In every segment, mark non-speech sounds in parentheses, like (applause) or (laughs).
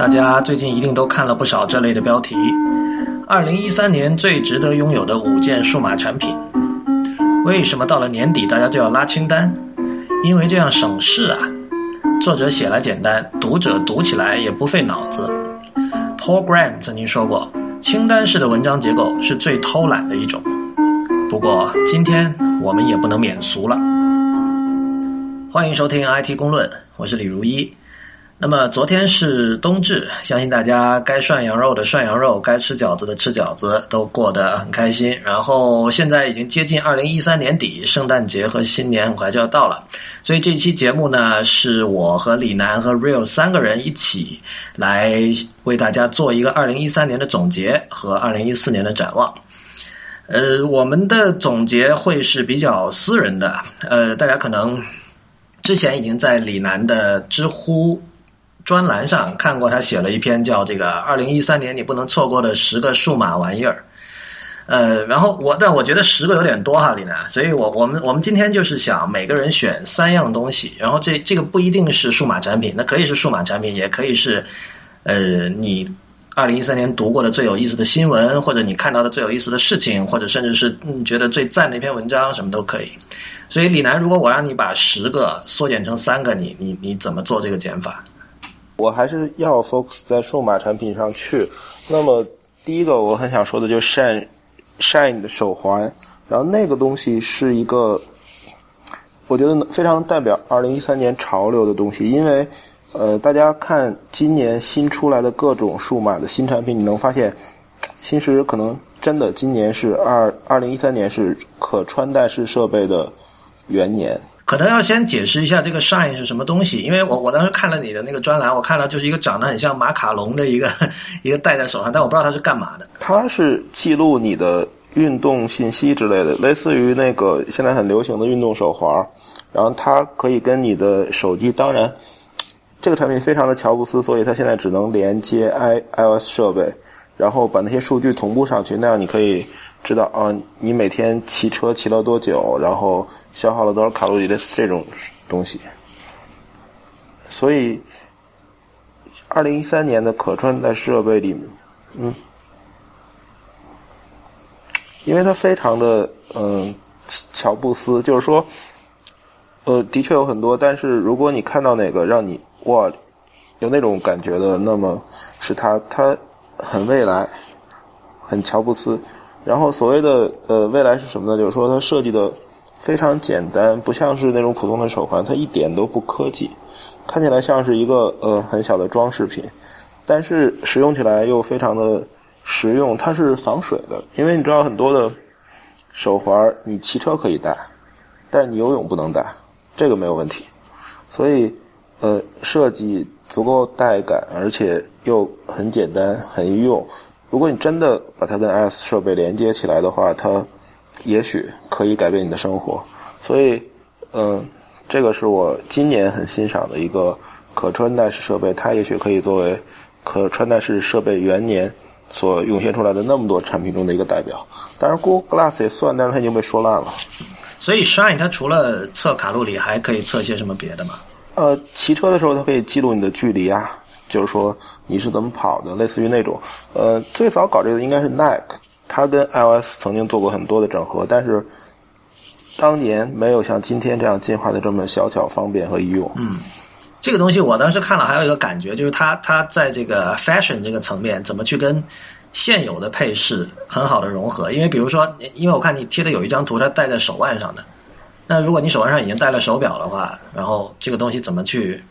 大家最近一定都看了不少这类的标题。二零一三年最值得拥有的五件数码产品，为什么到了年底大家就要拉清单？因为这样省事啊。作者写来简单，读者读起来也不费脑子。Paul Graham 曾经说过，清单式的文章结构是最偷懒的一种。不过今天我们也不能免俗了。欢迎收听 IT 公论，我是李如一。那么昨天是冬至，相信大家该涮羊肉的涮羊肉，该吃饺子的吃饺子，都过得很开心。然后现在已经接近二零一三年底，圣诞节和新年很快就要到了，所以这期节目呢，是我和李楠和 Real 三个人一起来为大家做一个二零一三年的总结和二零一四年的展望。呃，我们的总结会是比较私人的，呃，大家可能之前已经在李楠的知乎。专栏上看过他写了一篇叫《这个二零一三年你不能错过的十个数码玩意儿》，呃，然后我但我觉得十个有点多哈，李楠，所以我我们我们今天就是想每个人选三样东西，然后这这个不一定是数码产品，那可以是数码产品，也可以是呃你二零一三年读过的最有意思的新闻，或者你看到的最有意思的事情，或者甚至是你觉得最赞的一篇文章，什么都可以。所以李楠，如果我让你把十个缩减成三个，你你你怎么做这个减法？我还是要 focus 在数码产品上去。那么第一个我很想说的就是 Shine Shine 的手环，然后那个东西是一个我觉得非常代表二零一三年潮流的东西，因为呃大家看今年新出来的各种数码的新产品，你能发现其实可能真的今年是二二零一三年是可穿戴式设备的元年。可能要先解释一下这个 Shine 是什么东西，因为我我当时看了你的那个专栏，我看到就是一个长得很像马卡龙的一个 (laughs) 一个戴在手上，但我不知道它是干嘛的。它是记录你的运动信息之类的，类似于那个现在很流行的运动手环，然后它可以跟你的手机，当然这个产品非常的乔布斯，所以它现在只能连接 i iOS 设备，然后把那些数据同步上去，那样你可以知道啊，你每天骑车骑了多久，然后。消耗了多少卡路里的这种东西，所以，二零一三年的可穿戴设备里，嗯，因为它非常的嗯乔布斯，就是说，呃，的确有很多，但是如果你看到哪个让你哇有那种感觉的，那么是它它很未来，很乔布斯。然后所谓的呃未来是什么呢？就是说它设计的。非常简单，不像是那种普通的手环，它一点都不科技，看起来像是一个呃很小的装饰品，但是使用起来又非常的实用。它是防水的，因为你知道很多的手环你骑车可以戴，但你游泳不能戴，这个没有问题。所以呃设计足够带感，而且又很简单很易用。如果你真的把它跟 S 设备连接起来的话，它。也许可以改变你的生活，所以，嗯，这个是我今年很欣赏的一个可穿戴式设备，它也许可以作为可穿戴式设备元年所涌现出来的那么多产品中的一个代表。当然，Google Glass 也算，但是它已经被说烂了。所以，Shine 它除了测卡路里，还可以测些什么别的吗？呃，骑车的时候它可以记录你的距离啊，就是说你是怎么跑的，类似于那种。呃，最早搞这个应该是 Nike。它跟 iOS 曾经做过很多的整合，但是当年没有像今天这样进化的这么小巧、方便和易用。嗯，这个东西我当时看了，还有一个感觉就是它它在这个 fashion 这个层面怎么去跟现有的配饰很好的融合。因为比如说，因为我看你贴的有一张图，它戴在手腕上的。那如果你手腕上已经戴了手表的话，然后这个东西怎么去？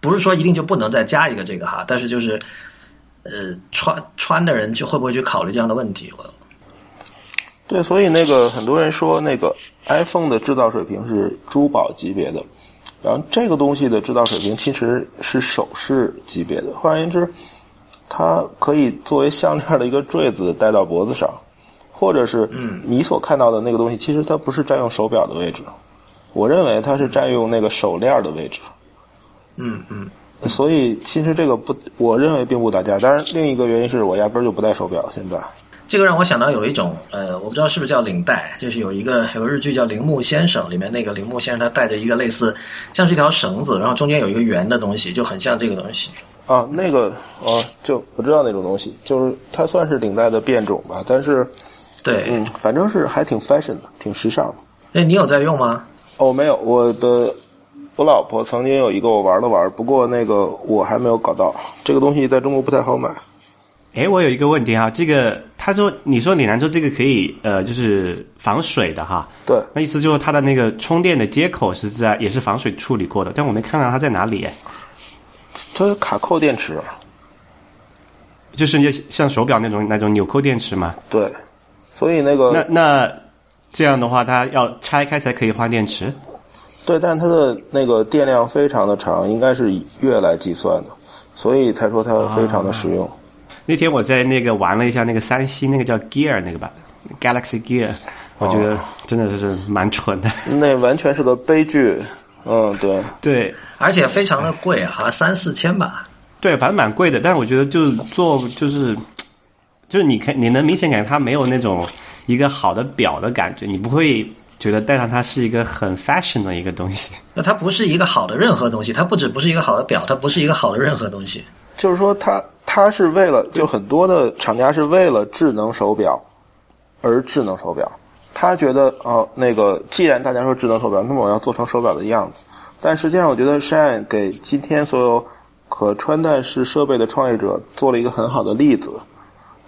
不是说一定就不能再加一个这个哈，但是就是呃，穿穿的人就会不会去考虑这样的问题？我。对，所以那个很多人说，那个 iPhone 的制造水平是珠宝级别的，然后这个东西的制造水平其实是首饰级别的。换言之，它可以作为项链的一个坠子戴到脖子上，或者是你所看到的那个东西，其实它不是占用手表的位置，我认为它是占用那个手链的位置。嗯嗯，所以其实这个不，我认为并不打架。当然，另一个原因是我压根儿就不戴手表，现在。这个让我想到有一种，呃，我不知道是不是叫领带，就是有一个 (laughs) 有个日剧叫《铃木先生》，里面那个铃木先生他带着一个类似像是一条绳子，然后中间有一个圆的东西，就很像这个东西。啊，那个啊，就我知道那种东西，就是它算是领带的变种吧，但是对，嗯，反正是还挺 fashion 的，挺时尚的。哎，你有在用吗？哦，没有，我的我老婆曾经有一个我玩了玩，不过那个我还没有搞到，这个东西在中国不太好买。哎，我有一个问题哈，这个他说你说李楠说这个可以呃，就是防水的哈，对，那意思就是它的那个充电的接口是在也是防水处理过的，但我没看到它在哪里哎，它是卡扣电池，就是像手表那种那种纽扣电池嘛，对，所以那个那那这样的话，它要拆开才可以换电池。对，但是它的那个电量非常的长，应该是以月来计算的，所以才说它非常的实用。那天我在那个玩了一下那个三星那个叫 Gear 那个吧，Galaxy Gear，我觉得真的是蛮蠢的。(laughs) 那完全是个悲剧。嗯，对对，而且非常的贵，好像三四千吧。对，反正蛮贵的，但是我觉得就是做就是就是你看你能明显感觉它没有那种一个好的表的感觉，你不会觉得戴上它是一个很 fashion 的一个东西。那它不是一个好的任何东西，它不止不是一个好的表，它不是一个好的任何东西。就是说，它它是为了，就很多的厂家是为了智能手表而智能手表。他觉得哦，那个既然大家说智能手表，那么我要做成手表的样子。但实际上，我觉得 Shine 给今天所有可穿戴式设备的创业者做了一个很好的例子。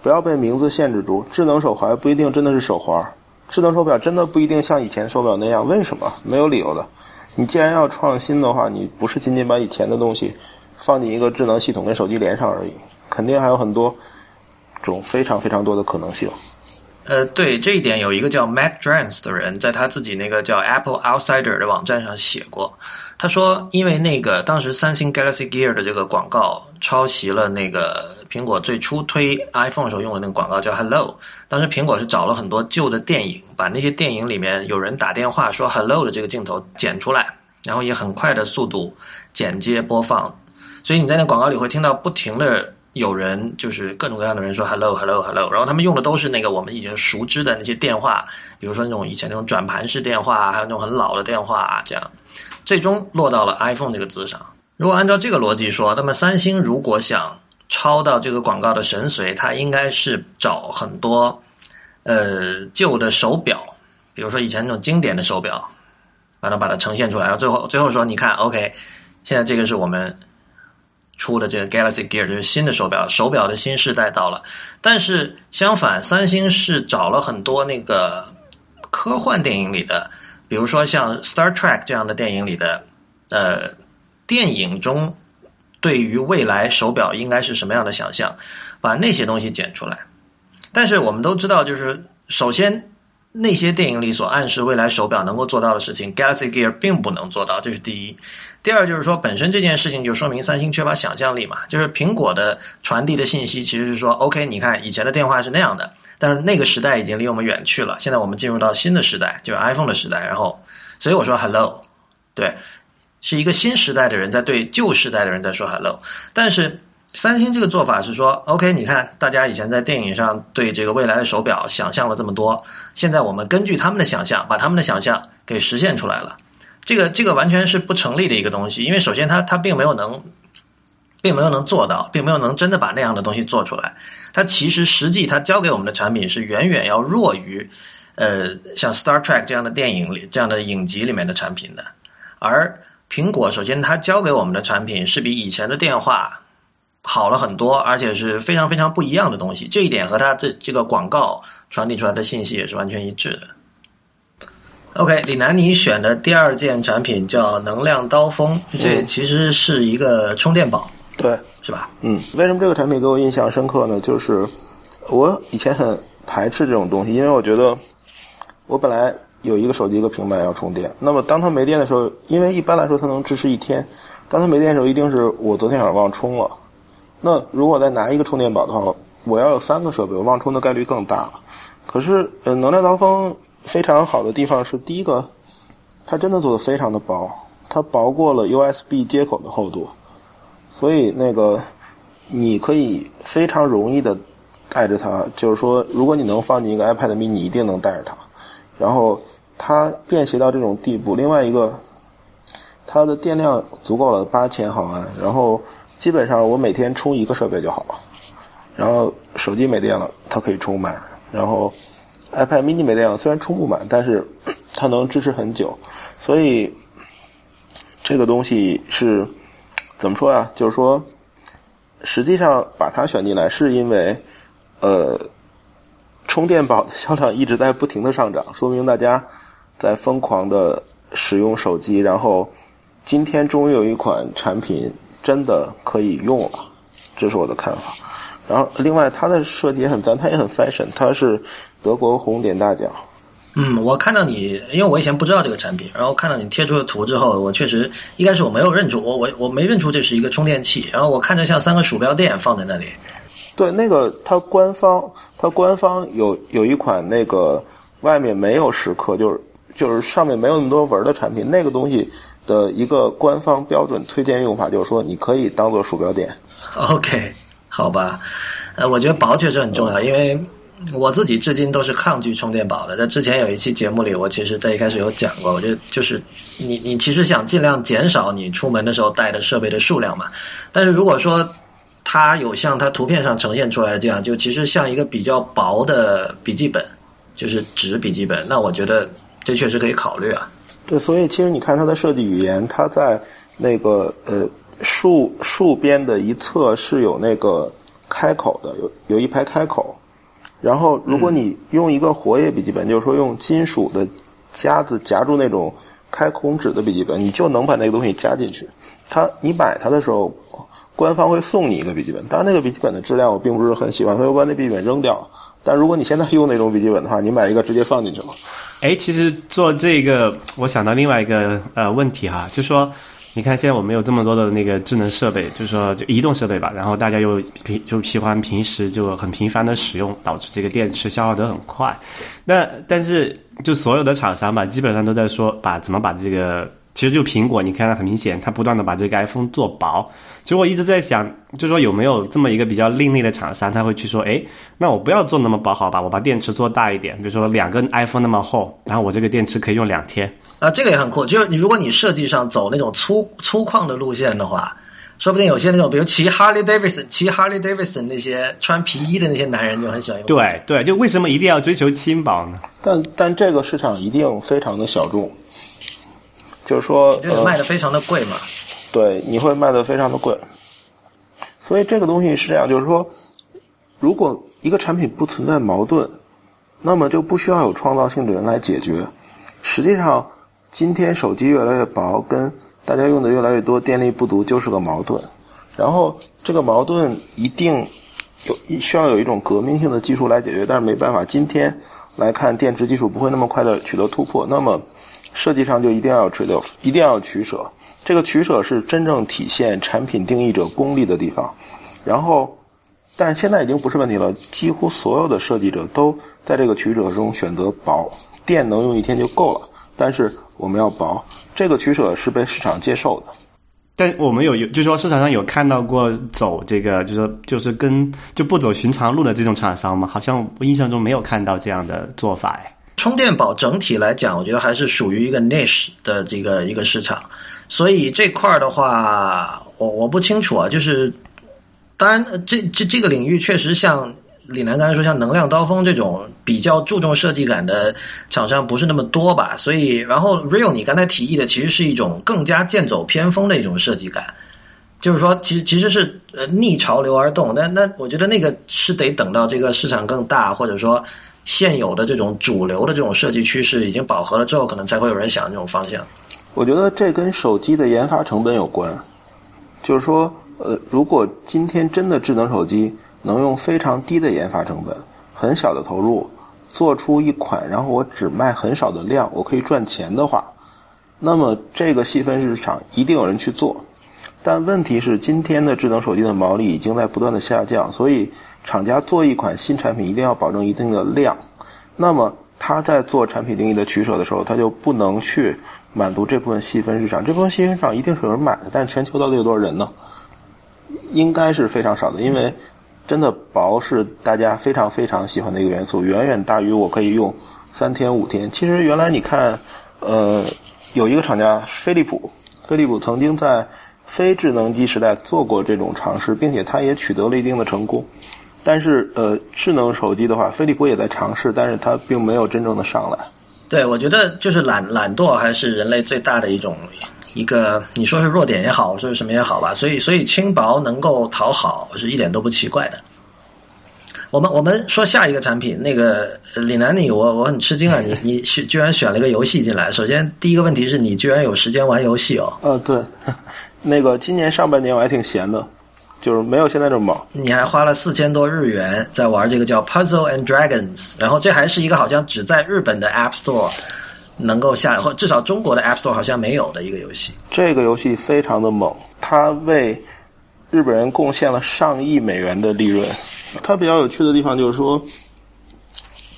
不要被名字限制住，智能手环不一定真的是手环，智能手表真的不一定像以前手表那样。为什么？没有理由的。你既然要创新的话，你不是仅仅把以前的东西放进一个智能系统跟手机连上而已，肯定还有很多种非常非常多的可能性。呃，对这一点，有一个叫 Matt Drans 的人，在他自己那个叫 Apple Outsider 的网站上写过。他说，因为那个当时三星 Galaxy Gear 的这个广告抄袭了那个苹果最初推 iPhone 时候用的那个广告，叫 Hello。当时苹果是找了很多旧的电影，把那些电影里面有人打电话说 Hello 的这个镜头剪出来，然后以很快的速度剪接播放，所以你在那广告里会听到不停的。有人就是各种各样的人说 hello hello hello，然后他们用的都是那个我们已经熟知的那些电话，比如说那种以前那种转盘式电话，还有那种很老的电话，这样，最终落到了 iPhone 这个字上。如果按照这个逻辑说，那么三星如果想抄到这个广告的神髓，它应该是找很多呃旧的手表，比如说以前那种经典的手表，完了把它呈现出来，然后最后最后说，你看，OK，现在这个是我们。出的这个 Galaxy Gear 就是新的手表，手表的新时代到了。但是相反，三星是找了很多那个科幻电影里的，比如说像 Star Trek 这样的电影里的，呃，电影中对于未来手表应该是什么样的想象，把那些东西剪出来。但是我们都知道，就是首先那些电影里所暗示未来手表能够做到的事情，Galaxy Gear 并不能做到，这是第一。第二就是说，本身这件事情就说明三星缺乏想象力嘛。就是苹果的传递的信息其实是说，OK，你看以前的电话是那样的，但是那个时代已经离我们远去了。现在我们进入到新的时代，就是 iPhone 的时代。然后，所以我说 Hello，对，是一个新时代的人在对旧时代的人在说 Hello。但是三星这个做法是说，OK，你看大家以前在电影上对这个未来的手表想象了这么多，现在我们根据他们的想象，把他们的想象给实现出来了。这个这个完全是不成立的一个东西，因为首先它它并没有能，并没有能做到，并没有能真的把那样的东西做出来。它其实实际它交给我们的产品是远远要弱于，呃，像 Star Trek 这样的电影里这样的影集里面的产品的。而苹果首先它交给我们的产品是比以前的电话好了很多，而且是非常非常不一样的东西。这一点和它这这个广告传递出来的信息也是完全一致的。OK，李楠，你选的第二件产品叫能量刀锋，这其实是一个充电宝，对，是吧？嗯，为什么这个产品给我印象深刻呢？就是我以前很排斥这种东西，因为我觉得我本来有一个手机一个平板要充电，那么当它没电的时候，因为一般来说它能支持一天，当它没电的时候，一定是我昨天晚上忘充了。那如果再拿一个充电宝的话，我要有三个设备，我忘充的概率更大了。可是，呃，能量刀锋。非常好的地方是，第一个，它真的做的非常的薄，它薄过了 USB 接口的厚度，所以那个你可以非常容易的带着它，就是说，如果你能放进一个 iPad mini，你一定能带着它。然后它便携到这种地步，另外一个，它的电量足够了，八千毫安，然后基本上我每天充一个设备就好了。然后手机没电了，它可以充满。然后 iPad mini 没电了，虽然充不满，但是它能支持很久。所以这个东西是怎么说呀？就是说，实际上把它选进来是因为，呃，充电宝的销量一直在不停的上涨，说明大家在疯狂的使用手机。然后今天终于有一款产品真的可以用了，这是我的看法。然后另外它的设计也很赞，它也很 fashion，它是德国红点大奖。嗯，我看到你，因为我以前不知道这个产品，然后看到你贴出的图之后，我确实一开始我没有认出，我我我没认出这是一个充电器，然后我看着像三个鼠标垫放在那里。对，那个它官方它官方有有一款那个外面没有蚀刻，就是就是上面没有那么多纹的产品，那个东西的一个官方标准推荐用法就是说，你可以当做鼠标垫。OK，好吧，呃，我觉得薄确实很重要，因为。我自己至今都是抗拒充电宝的。在之前有一期节目里，我其实在一开始有讲过，我觉得就是你你其实想尽量减少你出门的时候带的设备的数量嘛。但是如果说它有像它图片上呈现出来的这样，就其实像一个比较薄的笔记本，就是纸笔记本，那我觉得这确实可以考虑啊。对，所以其实你看它的设计语言，它在那个呃竖竖边的一侧是有那个开口的，有有一排开口。然后，如果你用一个活页笔记本，就是说用金属的夹子夹住那种开孔纸的笔记本，你就能把那个东西夹进去。它，你买它的时候，官方会送你一个笔记本，当然那个笔记本的质量我并不是很喜欢，所以我把那笔记本扔掉了。但如果你现在用那种笔记本的话，你买一个直接放进去了。哎，其实做这个，我想到另外一个呃问题哈，就说。你看，现在我们有这么多的那个智能设备，就是说就移动设备吧，然后大家又平就喜欢平时就很频繁的使用，导致这个电池消耗得很快。那但是就所有的厂商吧，基本上都在说把怎么把这个，其实就苹果，你看它很明显，它不断的把这个 iPhone 做薄。其实我一直在想，就说有没有这么一个比较另类的厂商，他会去说，哎，那我不要做那么薄好吧，我把电池做大一点，比如说两个 iPhone 那么厚，然后我这个电池可以用两天。啊，这个也很酷。就是你，如果你设计上走那种粗粗犷的路线的话，说不定有些那种，比如骑 Harley Davidson、骑 Harley Davidson 那些穿皮衣的那些男人就很喜欢用。对对，就为什么一定要追求轻薄呢？但但这个市场一定非常的小众，就是说，这个卖的非常的贵嘛。对，你会卖的非常的贵。所以这个东西是这样，就是说，如果一个产品不存在矛盾，那么就不需要有创造性的人来解决。实际上，今天手机越来越薄，跟大家用的越来越多，电力不足就是个矛盾。然后这个矛盾一定有需要有一种革命性的技术来解决，但是没办法，今天来看电池技术不会那么快的取得突破。那么设计上就一定要 trade off，一定要取舍。这个取舍是真正体现产品定义者功力的地方。然后，但是现在已经不是问题了，几乎所有的设计者都在这个取舍中选择薄。电能用一天就够了，但是我们要薄，这个取舍是被市场接受的。但我们有有，就说市场上有看到过走这个，就是说就是跟就不走寻常路的这种厂商吗？好像我印象中没有看到这样的做法哎。充电宝整体来讲，我觉得还是属于一个 niche 的这个一个市场，所以这块儿的话，我我不清楚啊。就是当然，这这这个领域确实像。李楠刚才说，像能量刀锋这种比较注重设计感的厂商不是那么多吧？所以，然后 Real 你刚才提议的其实是一种更加剑走偏锋的一种设计感，就是说，其实其实是呃逆潮流而动。那那我觉得那个是得等到这个市场更大，或者说现有的这种主流的这种设计趋势已经饱和了之后，可能才会有人想这种方向。我觉得这跟手机的研发成本有关，就是说，呃，如果今天真的智能手机。能用非常低的研发成本、很小的投入做出一款，然后我只卖很少的量，我可以赚钱的话，那么这个细分市场一定有人去做。但问题是，今天的智能手机的毛利已经在不断的下降，所以厂家做一款新产品一定要保证一定的量。那么他在做产品定义的取舍的时候，他就不能去满足这部分细分市场。这部分细分市场一定是有人买的，但是全球到底有多少人呢？应该是非常少的，因为。真的薄是大家非常非常喜欢的一个元素，远远大于我可以用三天五天。其实原来你看，呃，有一个厂家飞利浦，飞利浦曾经在非智能机时代做过这种尝试，并且它也取得了一定的成功。但是，呃，智能手机的话，飞利浦也在尝试，但是它并没有真正的上来。对，我觉得就是懒懒惰还是人类最大的一种一个，你说是弱点也好，说是什么也好吧。所以，所以轻薄能够讨好是一点都不奇怪的。我们我们说下一个产品，那个李楠，你我我很吃惊啊，(laughs) 你你选居然选了一个游戏进来。首先，第一个问题是你居然有时间玩游戏哦。呃，对，(laughs) 那个今年上半年我还挺闲的。就是没有现在这么猛。你还花了四千多日元在玩这个叫 Puzzle and Dragons，然后这还是一个好像只在日本的 App Store 能够下，或至少中国的 App Store 好像没有的一个游戏。这个游戏非常的猛，它为日本人贡献了上亿美元的利润。它比较有趣的地方就是说，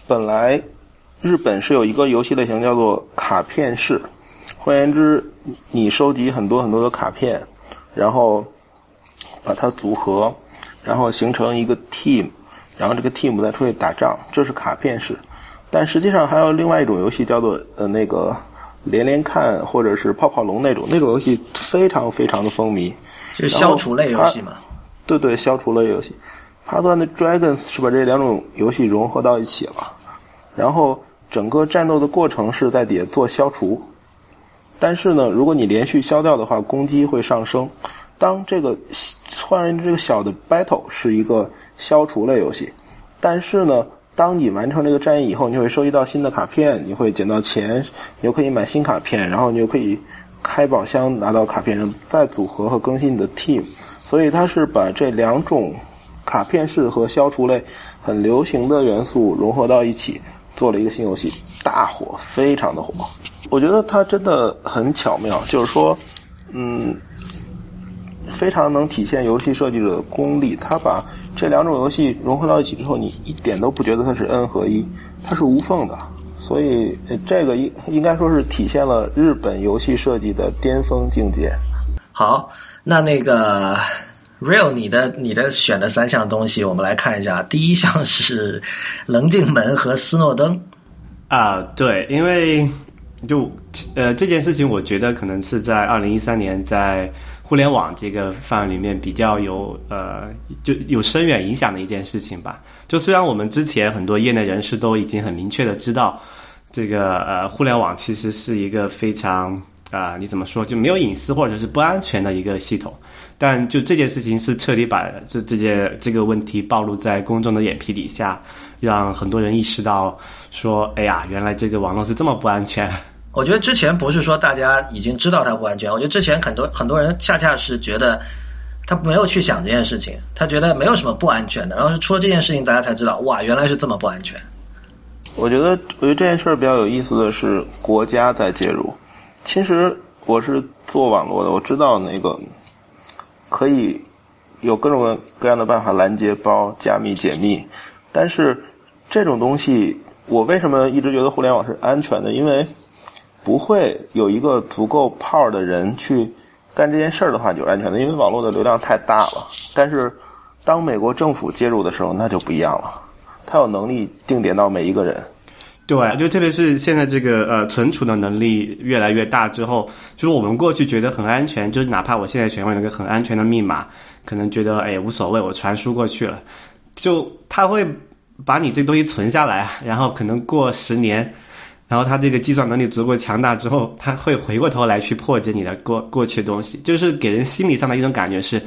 本来日本是有一个游戏类型叫做卡片式，换言之，你收集很多很多的卡片，然后。把它组合，然后形成一个 team，然后这个 team 再出去打仗，这是卡片式。但实际上还有另外一种游戏叫做呃那个连连看或者是泡泡龙那种，那种游戏非常非常的风靡，就是消除类游戏嘛。对对，消除类游戏。帕特的 Dragons 是把这两种游戏融合到一起了，然后整个战斗的过程是在底下做消除，但是呢，如果你连续消掉的话，攻击会上升。当这个换人这个小的 battle 是一个消除类游戏，但是呢，当你完成这个战役以后，你会收集到新的卡片，你会捡到钱，你就可以买新卡片，然后你就可以开宝箱拿到卡片，然后再组合和更新你的 team。所以它是把这两种卡片式和消除类很流行的元素融合到一起，做了一个新游戏，大火，非常的火。我觉得它真的很巧妙，就是说，嗯。非常能体现游戏设计者的功力。他把这两种游戏融合到一起之后，你一点都不觉得它是 N 合一，它是无缝的。所以这个应应该说是体现了日本游戏设计的巅峰境界。好，那那个 Real，你的你的选的三项东西，我们来看一下。第一项是棱镜门和斯诺登。啊，对，因为就呃这件事情，我觉得可能是在二零一三年在。互联网这个范围里面比较有呃就有深远影响的一件事情吧。就虽然我们之前很多业内人士都已经很明确的知道，这个呃互联网其实是一个非常啊你怎么说就没有隐私或者是不安全的一个系统，但就这件事情是彻底把这这件这个问题暴露在公众的眼皮底下，让很多人意识到说，哎呀，原来这个网络是这么不安全。(laughs) 我觉得之前不是说大家已经知道它不安全，我觉得之前很多很多人恰恰是觉得他没有去想这件事情，他觉得没有什么不安全的，然后是出了这件事情，大家才知道哇，原来是这么不安全。我觉得，我觉得这件事儿比较有意思的是国家在介入。其实我是做网络的，我知道那个可以有各种各样的办法拦截包、加密、解密，但是这种东西，我为什么一直觉得互联网是安全的？因为不会有一个足够 power 的人去干这件事儿的话，就是安全的，因为网络的流量太大了。但是，当美国政府介入的时候，那就不一样了。他有能力定点到每一个人。对，就特别是现在这个呃存储的能力越来越大之后，就是我们过去觉得很安全，就是哪怕我现在选用一个很安全的密码，可能觉得哎无所谓，我传输过去了，就他会把你这东西存下来，然后可能过十年。然后他这个计算能力足够强大之后，他会回过头来去破解你的过过去的东西，就是给人心理上的一种感觉是，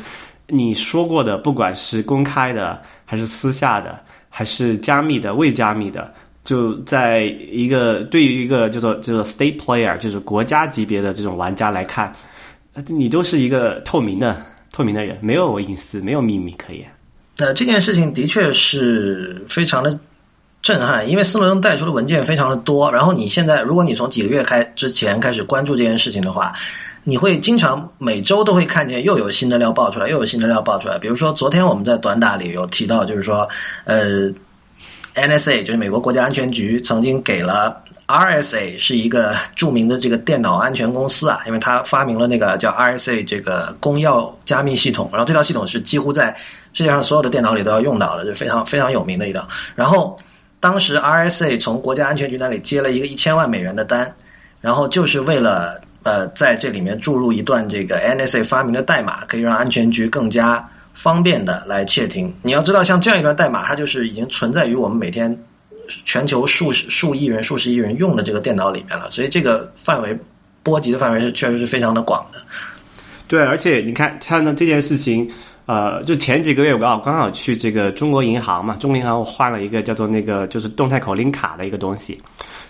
你说过的，不管是公开的，还是私下的，还是加密的、未加密的，就在一个对于一个叫做叫做 state player，就是国家级别的这种玩家来看，你都是一个透明的透明的人，没有隐私，没有秘密可言。那，这件事情的确是非常的。震撼，因为斯诺登带出的文件非常的多。然后你现在，如果你从几个月开之前开始关注这件事情的话，你会经常每周都会看见又有新的料爆出来，又有新的料爆出来。比如说昨天我们在短打里有提到，就是说，呃，NSA 就是美国国家安全局曾经给了 RSA 是一个著名的这个电脑安全公司啊，因为他发明了那个叫 RSA 这个公钥加密系统，然后这套系统是几乎在世界上所有的电脑里都要用到的，就非常非常有名的一套。然后当时 RSA 从国家安全局那里接了一个一千万美元的单，然后就是为了呃，在这里面注入一段这个 NSA 发明的代码，可以让安全局更加方便的来窃听。你要知道，像这样一段代码，它就是已经存在于我们每天全球数十数亿人、数十亿人用的这个电脑里面了，所以这个范围波及的范围是确实是非常的广的。对，而且你看，看到这件事情，呃，就前几个月我刚好刚好去这个中国银行嘛，中国银行我换了一个叫做那个就是动态口令卡的一个东西。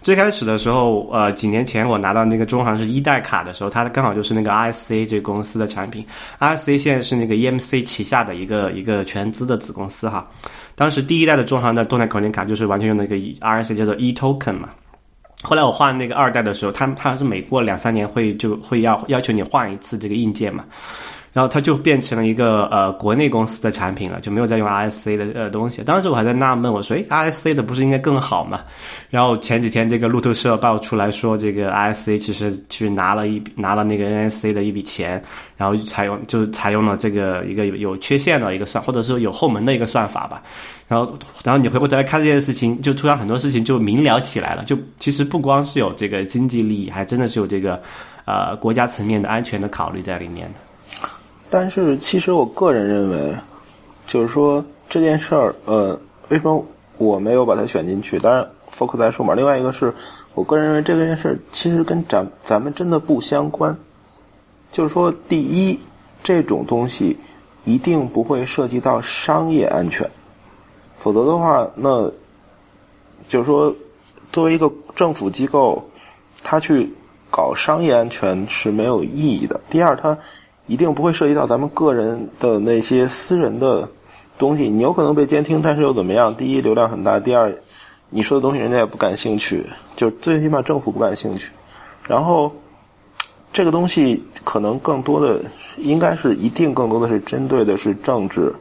最开始的时候，呃，几年前我拿到那个中行是一代卡的时候，它刚好就是那个 RSA 这个公司的产品。RSA 现在是那个 EMC 旗下的一个一个全资的子公司哈。当时第一代的中行的动态口令卡就是完全用那个 RSA 叫做 e token 嘛。后来我换那个二代的时候，他他是每过两三年会就会要要求你换一次这个硬件嘛。然后它就变成了一个呃国内公司的产品了，就没有再用 RSA 的呃东西。当时我还在纳闷，我说诶 RSA 的不是应该更好吗？然后前几天这个路透社爆出来说，这个 RSA 其实去拿了一拿了那个 NSA 的一笔钱，然后采用就采用了这个一个有有缺陷的一个算，或者说有后门的一个算法吧。然后然后你回过头来看这件事情，就突然很多事情就明了起来了。就其实不光是有这个经济利益，还真的是有这个呃国家层面的安全的考虑在里面的。但是，其实我个人认为，就是说这件事儿，呃，为什么我没有把它选进去？当然，focus 在数码。另外一个是我个人认为，这件事儿其实跟咱咱们真的不相关。就是说，第一，这种东西一定不会涉及到商业安全，否则的话，那就是说，作为一个政府机构，他去搞商业安全是没有意义的。第二，它。一定不会涉及到咱们个人的那些私人的东西，你有可能被监听，但是又怎么样？第一，流量很大；第二，你说的东西人家也不感兴趣，就最起码政府不感兴趣。然后，这个东西可能更多的应该是一定更多的是针对的是政治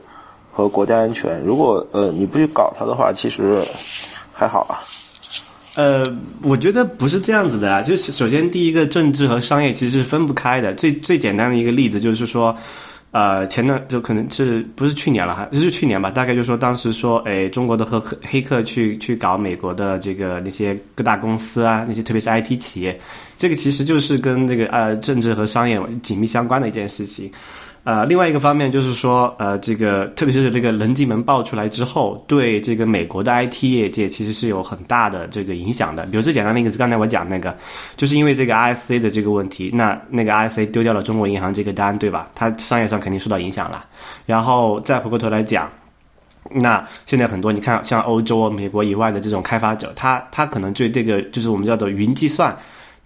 和国家安全。如果呃你不去搞它的话，其实还好啊。呃，我觉得不是这样子的啊。就是首先，第一个政治和商业其实是分不开的。最最简单的一个例子就是说，呃，前段就可能是不是去年了，还是去年吧？大概就是说当时说，哎，中国的和黑客去去搞美国的这个那些各大公司啊，那些特别是 IT 企业，这个其实就是跟这个呃政治和商业紧密相关的一件事情。呃，另外一个方面就是说，呃，这个特别是这个人机门爆出来之后，对这个美国的 IT 业界其实是有很大的这个影响的。比如最简单的一个，刚才我讲那个，就是因为这个 RSA 的这个问题，那那个 RSA 丢掉了中国银行这个单，对吧？它商业上肯定受到影响了。然后再回过头来讲，那现在很多你看，像欧洲、美国以外的这种开发者，他他可能对这个就是我们叫做云计算。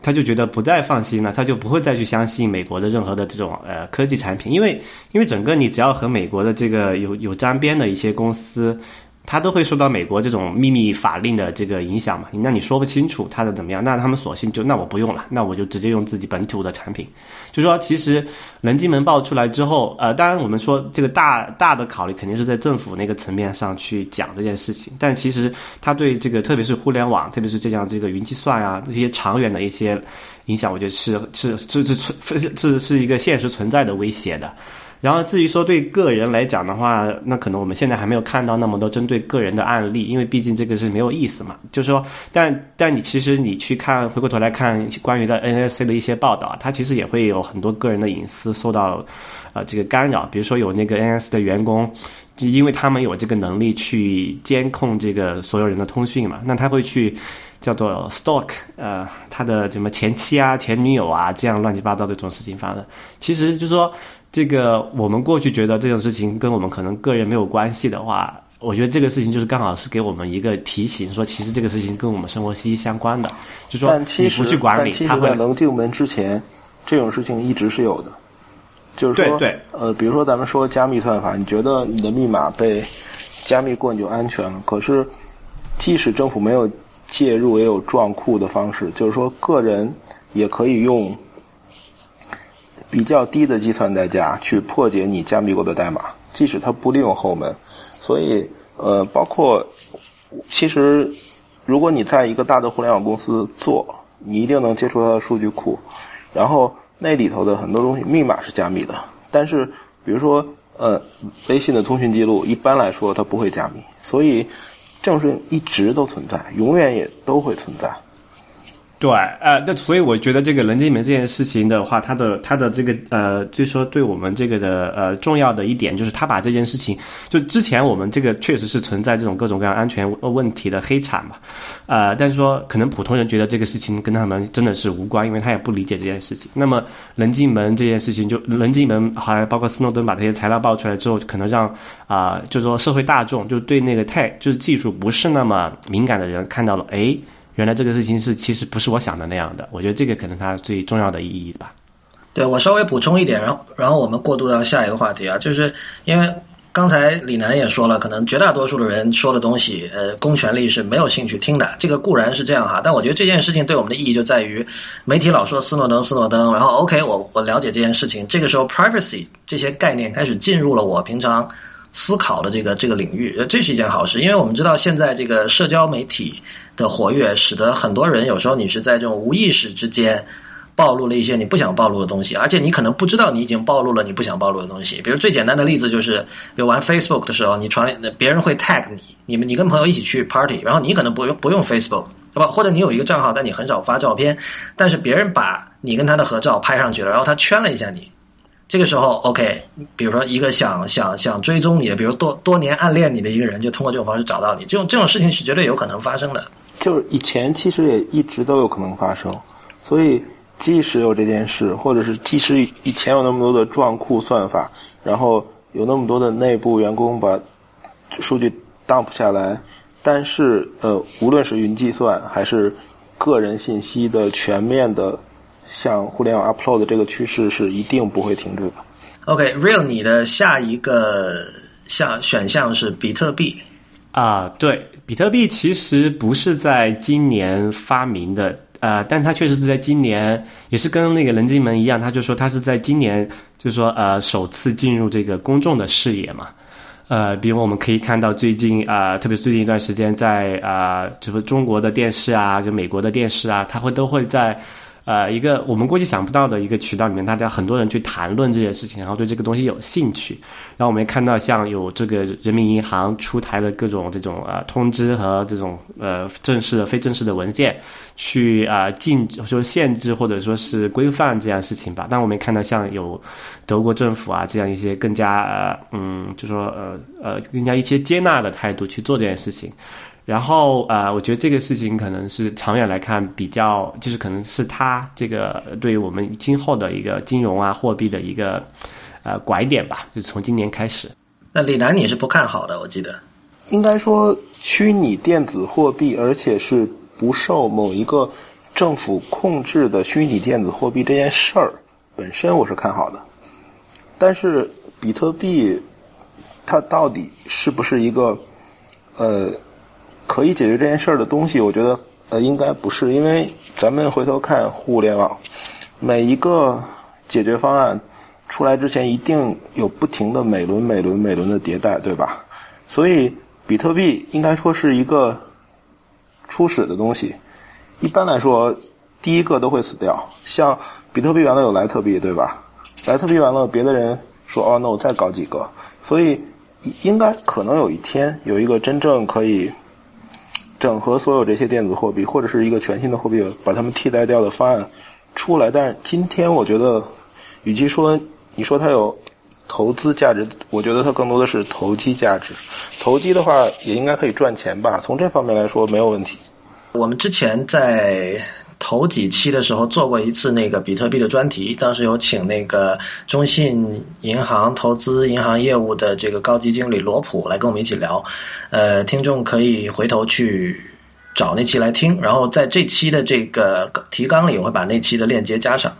他就觉得不再放心了，他就不会再去相信美国的任何的这种呃科技产品，因为因为整个你只要和美国的这个有有沾边的一些公司。他都会受到美国这种秘密法令的这个影响嘛？那你说不清楚他的怎么样，那他们索性就那我不用了，那我就直接用自己本土的产品。就说其实人机门爆出来之后，呃，当然我们说这个大大的考虑肯定是在政府那个层面上去讲这件事情，但其实它对这个特别是互联网，特别是这样这个云计算啊这些长远的一些影响，我觉得是是是是存是是一个现实存在的威胁的。然后至于说对个人来讲的话，那可能我们现在还没有看到那么多针对个人的案例，因为毕竟这个是没有意思嘛。就是说，但但你其实你去看，回过头来看 (laughs) 关于的 NSC 的一些报道，它其实也会有很多个人的隐私受到呃这个干扰。比如说有那个 NS 的员工，就因为他们有这个能力去监控这个所有人的通讯嘛，那他会去叫做 stalk 呃他的什么前妻啊、前女友啊这样乱七八糟的这种事情发生。其实就是说。这个我们过去觉得这种事情跟我们可能个人没有关系的话，我觉得这个事情就是刚好是给我们一个提醒，说其实这个事情跟我们生活息息相关的。就说你不去管理，他会能进门之前，这种事情一直是有的。就是说，呃，比如说咱们说加密算法，你觉得你的密码被加密过你就安全了？可是即使政府没有介入，也有撞库的方式，就是说个人也可以用。比较低的计算代价去破解你加密过的代码，即使它不利用后门。所以，呃，包括其实，如果你在一个大的互联网公司做，你一定能接触它的数据库，然后那里头的很多东西密码是加密的。但是，比如说，呃，微信的通讯记录，一般来说它不会加密。所以，这种事情一直都存在，永远也都会存在。对，呃，那所以我觉得这个人进门这件事情的话，它的它的这个呃，就说对我们这个的呃重要的一点，就是他把这件事情，就之前我们这个确实是存在这种各种各样安全问题的黑产嘛，呃，但是说可能普通人觉得这个事情跟他们真的是无关，因为他也不理解这件事情。那么人进门这件事情，就人进门，还包括斯诺登把这些材料爆出来之后，可能让啊，就说社会大众就对那个太就是技术不是那么敏感的人看到了，哎。原来这个事情是其实不是我想的那样的，我觉得这个可能它最重要的意义吧。对我稍微补充一点，然后然后我们过渡到下一个话题啊，就是因为刚才李楠也说了，可能绝大多数的人说的东西，呃，公权力是没有兴趣听的。这个固然是这样哈，但我觉得这件事情对我们的意义就在于，媒体老说斯诺登斯诺登，然后 OK，我我了解这件事情，这个时候 privacy 这些概念开始进入了我平常。思考的这个这个领域，呃这是一件好事，因为我们知道现在这个社交媒体的活跃，使得很多人有时候你是在这种无意识之间暴露了一些你不想暴露的东西，而且你可能不知道你已经暴露了你不想暴露的东西。比如最简单的例子就是，比如玩 Facebook 的时候，你传别人会 tag 你，你们你跟朋友一起去 party，然后你可能不用不用 Facebook，对吧？或者你有一个账号，但你很少发照片，但是别人把你跟他的合照拍上去了，然后他圈了一下你。这个时候，OK，比如说一个想想想追踪你的，比如多多年暗恋你的一个人，就通过这种方式找到你，这种这种事情是绝对有可能发生的。就是以前其实也一直都有可能发生，所以即使有这件事，或者是即使以前有那么多的撞库算法，然后有那么多的内部员工把数据 dump 下来，但是呃，无论是云计算还是个人信息的全面的。向互联网 upload 这个趋势是一定不会停止的。OK，Real，你的下一个项选项是比特币啊？对，比特币其实不是在今年发明的，呃，但它确实是在今年，也是跟那个人机门一样，他就说他是在今年，就是说呃，首次进入这个公众的视野嘛。呃，比如我们可以看到最近啊，特别最近一段时间，在啊，就是中国的电视啊，就美国的电视啊，它会都会在。呃，一个我们过去想不到的一个渠道里面，大家很多人去谈论这件事情，然后对这个东西有兴趣。然后我们也看到，像有这个人民银行出台了各种这种呃通知和这种呃正式的、非正式的文件，去啊禁就限制或者说是规范这样事情吧。但我们也看到，像有德国政府啊这样一些更加呃嗯，就说呃呃更加一些接纳的态度去做这件事情。然后呃，我觉得这个事情可能是长远来看比较，就是可能是它这个对于我们今后的一个金融啊、货币的一个呃拐点吧，就从今年开始。那李楠你是不看好的，我记得。应该说，虚拟电子货币，而且是不受某一个政府控制的虚拟电子货币这件事儿本身，我是看好的。但是比特币，它到底是不是一个呃？可以解决这件事儿的东西，我觉得呃应该不是，因为咱们回头看互联网，每一个解决方案出来之前，一定有不停的每轮每轮每轮的迭代，对吧？所以比特币应该说是一个初始的东西，一般来说第一个都会死掉。像比特币完了有莱特币，对吧？莱特币完了，别的人说哦，那我再搞几个，所以应该可能有一天有一个真正可以。整合所有这些电子货币，或者是一个全新的货币，把它们替代掉的方案出来。但是今天我觉得，与其说你说它有投资价值，我觉得它更多的是投机价值。投机的话，也应该可以赚钱吧？从这方面来说，没有问题。我们之前在。头几期的时候做过一次那个比特币的专题，当时有请那个中信银行投资银行业务的这个高级经理罗普来跟我们一起聊，呃，听众可以回头去找那期来听，然后在这期的这个提纲里我会把那期的链接加上。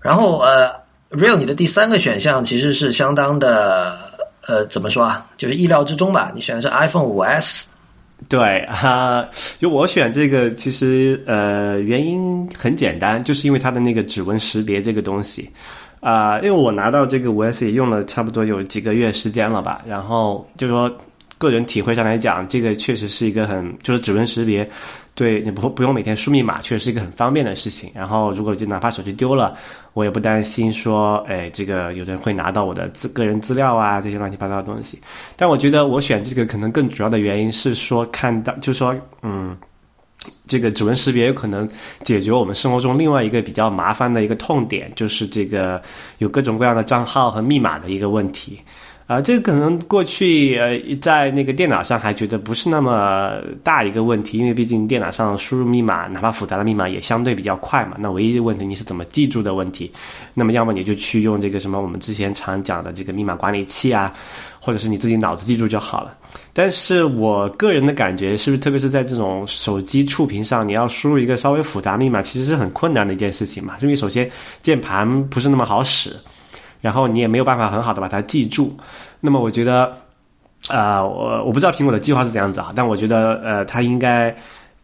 然后呃，Real 你的第三个选项其实是相当的呃怎么说啊，就是意料之中吧？你选的是 iPhone 五 S。对啊，就我选这个，其实呃原因很简单，就是因为它的那个指纹识别这个东西。啊，因为我拿到这个五 S 也用了差不多有几个月时间了吧，然后就说个人体会上来讲，这个确实是一个很就是指纹识别。对你不不用每天输密码，确实是一个很方便的事情。然后，如果就哪怕手机丢了，我也不担心说，哎，这个有人会拿到我的资个人资料啊，这些乱七八糟的东西。但我觉得我选这个可能更主要的原因是说，看到就是说，嗯，这个指纹识别有可能解决我们生活中另外一个比较麻烦的一个痛点，就是这个有各种各样的账号和密码的一个问题。啊，这个可能过去呃，在那个电脑上还觉得不是那么大一个问题，因为毕竟电脑上输入密码，哪怕复杂的密码也相对比较快嘛。那唯一的问题你是怎么记住的问题。那么要么你就去用这个什么我们之前常讲的这个密码管理器啊，或者是你自己脑子记住就好了。但是我个人的感觉是不是，特别是在这种手机触屏上，你要输入一个稍微复杂密码，其实是很困难的一件事情嘛。因为首先键盘不是那么好使。然后你也没有办法很好的把它记住，那么我觉得，啊，我我不知道苹果的计划是怎样子啊，但我觉得，呃，它应该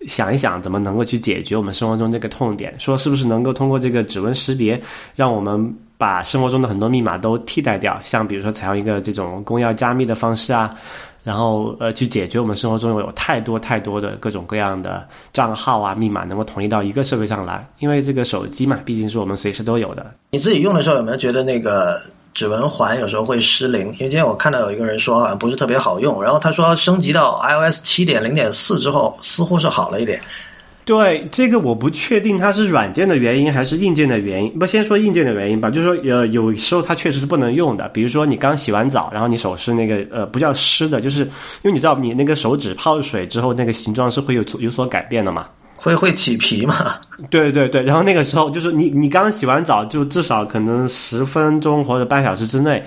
想一想怎么能够去解决我们生活中这个痛点，说是不是能够通过这个指纹识别，让我们把生活中的很多密码都替代掉，像比如说采用一个这种公钥加密的方式啊。然后呃，去解决我们生活中有太多太多的各种各样的账号啊、密码，能够统一到一个设备上来。因为这个手机嘛，毕竟是我们随时都有的。你自己用的时候有没有觉得那个指纹环有时候会失灵？因为今天我看到有一个人说好像不是特别好用，然后他说升级到 iOS 七点零点四之后，似乎是好了一点。对这个我不确定它是软件的原因还是硬件的原因。不，先说硬件的原因吧，就是说，呃，有时候它确实是不能用的。比如说你刚洗完澡，然后你手是那个呃不叫湿的，就是因为你知道你那个手指泡水之后，那个形状是会有有所改变的嘛，会会起皮嘛。对对对，然后那个时候就是你你刚洗完澡，就至少可能十分钟或者半小时之内，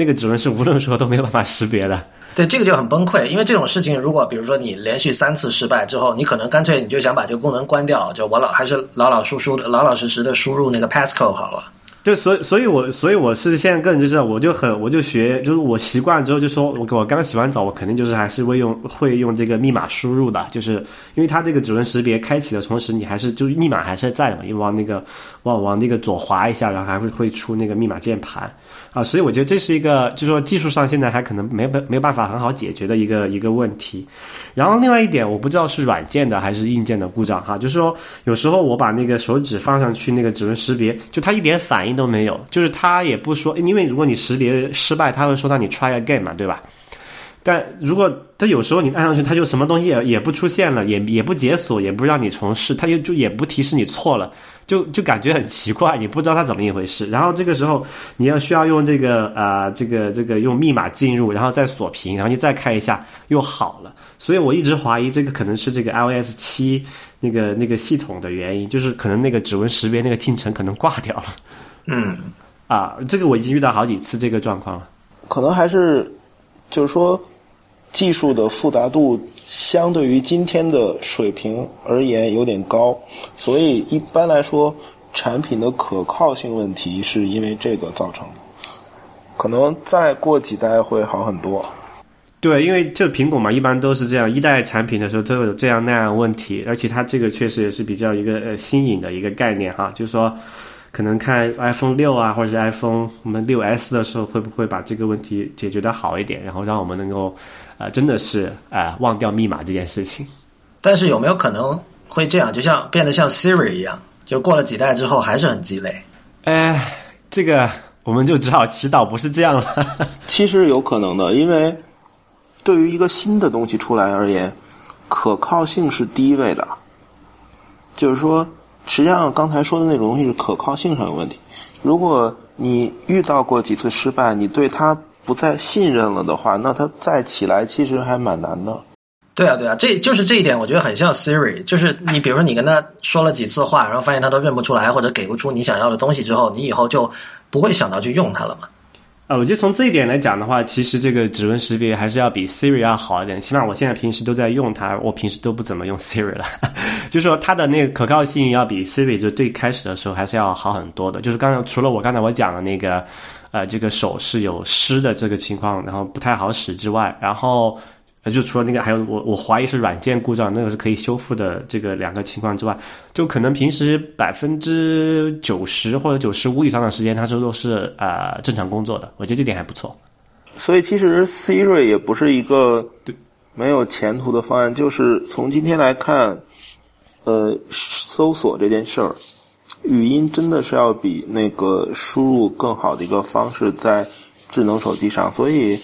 那个指纹是无论如何都没有办法识别的。对，这个就很崩溃，因为这种事情，如果比如说你连续三次失败之后，你可能干脆你就想把这个功能关掉，就我老还是老老实实的、老老实实的输入那个 passcode 好了。对，所以，所以我，所以我是现在个人就是，我就很，我就学，就是我习惯之后就说，我我刚洗完澡，我肯定就是还是会用会用这个密码输入的，就是因为它这个指纹识别开启的同时，你还是就是密码还是在的嘛，你往那个往往那个左滑一下，然后还会会出那个密码键盘啊，所以我觉得这是一个，就是说技术上现在还可能没没没办法很好解决的一个一个问题。然后另外一点，我不知道是软件的还是硬件的故障哈，就是说有时候我把那个手指放上去，那个指纹识别就它一点反应。都没有，就是他也不说，因为如果你识别失败，他会说让你 try again 嘛，对吧？但如果他有时候你按上去，他就什么东西也也不出现了，也也不解锁，也不让你重试，他就就也不提示你错了，就就感觉很奇怪，你不知道他怎么一回事。然后这个时候你要需要用这个啊，这个这个用密码进入，然后再锁屏，然后你再开一下又好了。所以我一直怀疑这个可能是这个 iOS 七那个那个系统的原因，就是可能那个指纹识别那个进程可能挂掉了。嗯，啊，这个我已经遇到好几次这个状况了。可能还是，就是说，技术的复杂度相对于今天的水平而言有点高，所以一般来说，产品的可靠性问题是因为这个造成的。可能再过几代会好很多。对，因为这苹果嘛，一般都是这样，一代产品的时候都有这样那样问题，而且它这个确实也是比较一个呃新颖的一个概念哈，就是说。可能看 iPhone 六啊，或者是 iPhone 我们六 S 的时候，会不会把这个问题解决的好一点，然后让我们能够，呃，真的是啊忘掉密码这件事情。但是有没有可能会这样，就像变得像 Siri 一样，就过了几代之后还是很鸡肋？哎，这个我们就只好祈祷不是这样了。(laughs) 其实有可能的，因为对于一个新的东西出来而言，可靠性是第一位的，就是说。实际上，刚才说的那种东西是可靠性上有问题。如果你遇到过几次失败，你对它不再信任了的话，那它再起来其实还蛮难的。对啊，对啊，这就是这一点，我觉得很像 Siri。就是你比如说，你跟他说了几次话，然后发现他都认不出来，或者给不出你想要的东西之后，你以后就不会想到去用它了嘛。呃，我觉得从这一点来讲的话，其实这个指纹识别还是要比 Siri 要好一点。起码我现在平时都在用它，我平时都不怎么用 (laughs) Siri 了。就是说它的那个可靠性要比 Siri 就最开始的时候还是要好很多的。就是刚才除了我刚才我讲的那个，呃，这个手是有湿的这个情况，然后不太好使之外，然后。那，就除了那个，还有我我怀疑是软件故障，那个是可以修复的。这个两个情况之外，就可能平时百分之九十或者九十五以上的时间，它都都是啊正常工作的。我觉得这点还不错。所以其实 Siri 也不是一个没有前途的方案。就是从今天来看，呃，搜索这件事儿，语音真的是要比那个输入更好的一个方式，在智能手机上。所以。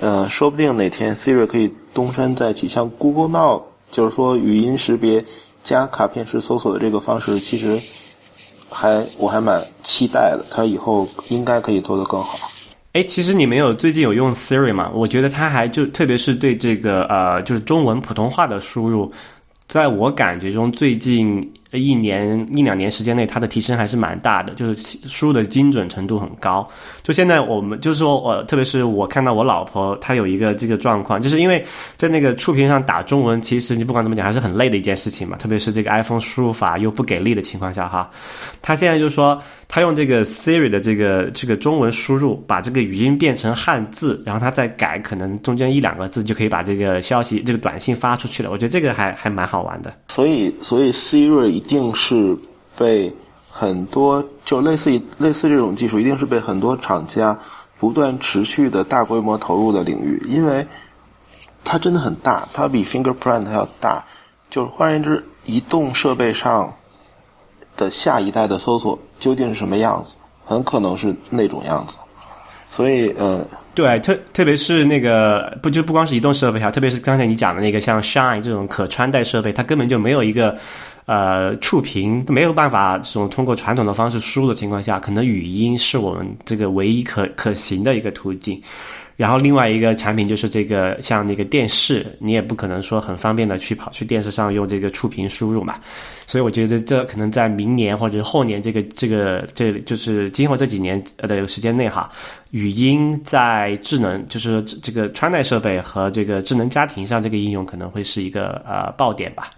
呃，说不定哪天 Siri 可以东山再起，像 Google Now，就是说语音识别加卡片式搜索的这个方式，其实还我还蛮期待的，它以后应该可以做得更好。哎，其实你没有最近有用 Siri 吗？我觉得它还就特别是对这个呃，就是中文普通话的输入，在我感觉中最近。一年一两年时间内，它的提升还是蛮大的，就是输入的精准程度很高。就现在我们就是说，我特别是我看到我老婆她有一个这个状况，就是因为在那个触屏上打中文，其实你不管怎么讲还是很累的一件事情嘛。特别是这个 iPhone 输入法又不给力的情况下哈，她现在就说她用这个 Siri 的这个这个中文输入，把这个语音变成汉字，然后她再改，可能中间一两个字就可以把这个消息这个短信发出去了。我觉得这个还还蛮好玩的。所以，所以 Siri。一定是被很多就类似于类似这种技术，一定是被很多厂家不断持续的大规模投入的领域，因为它真的很大，它比 fingerprint 还要大。就是换言之，移动设备上的下一代的搜索究竟是什么样子，很可能是那种样子。所以，嗯，对，特特别是那个不就不光是移动设备哈，特别是刚才你讲的那个像 Shine 这种可穿戴设备，它根本就没有一个。呃，触屏没有办法这种通过传统的方式输入的情况下，可能语音是我们这个唯一可可行的一个途径。然后另外一个产品就是这个像那个电视，你也不可能说很方便的去跑去电视上用这个触屏输入嘛。所以我觉得这可能在明年或者后年这个这个这就是今后这几年呃的时间内哈，语音在智能就是这个穿戴设备和这个智能家庭上这个应用可能会是一个呃爆点吧。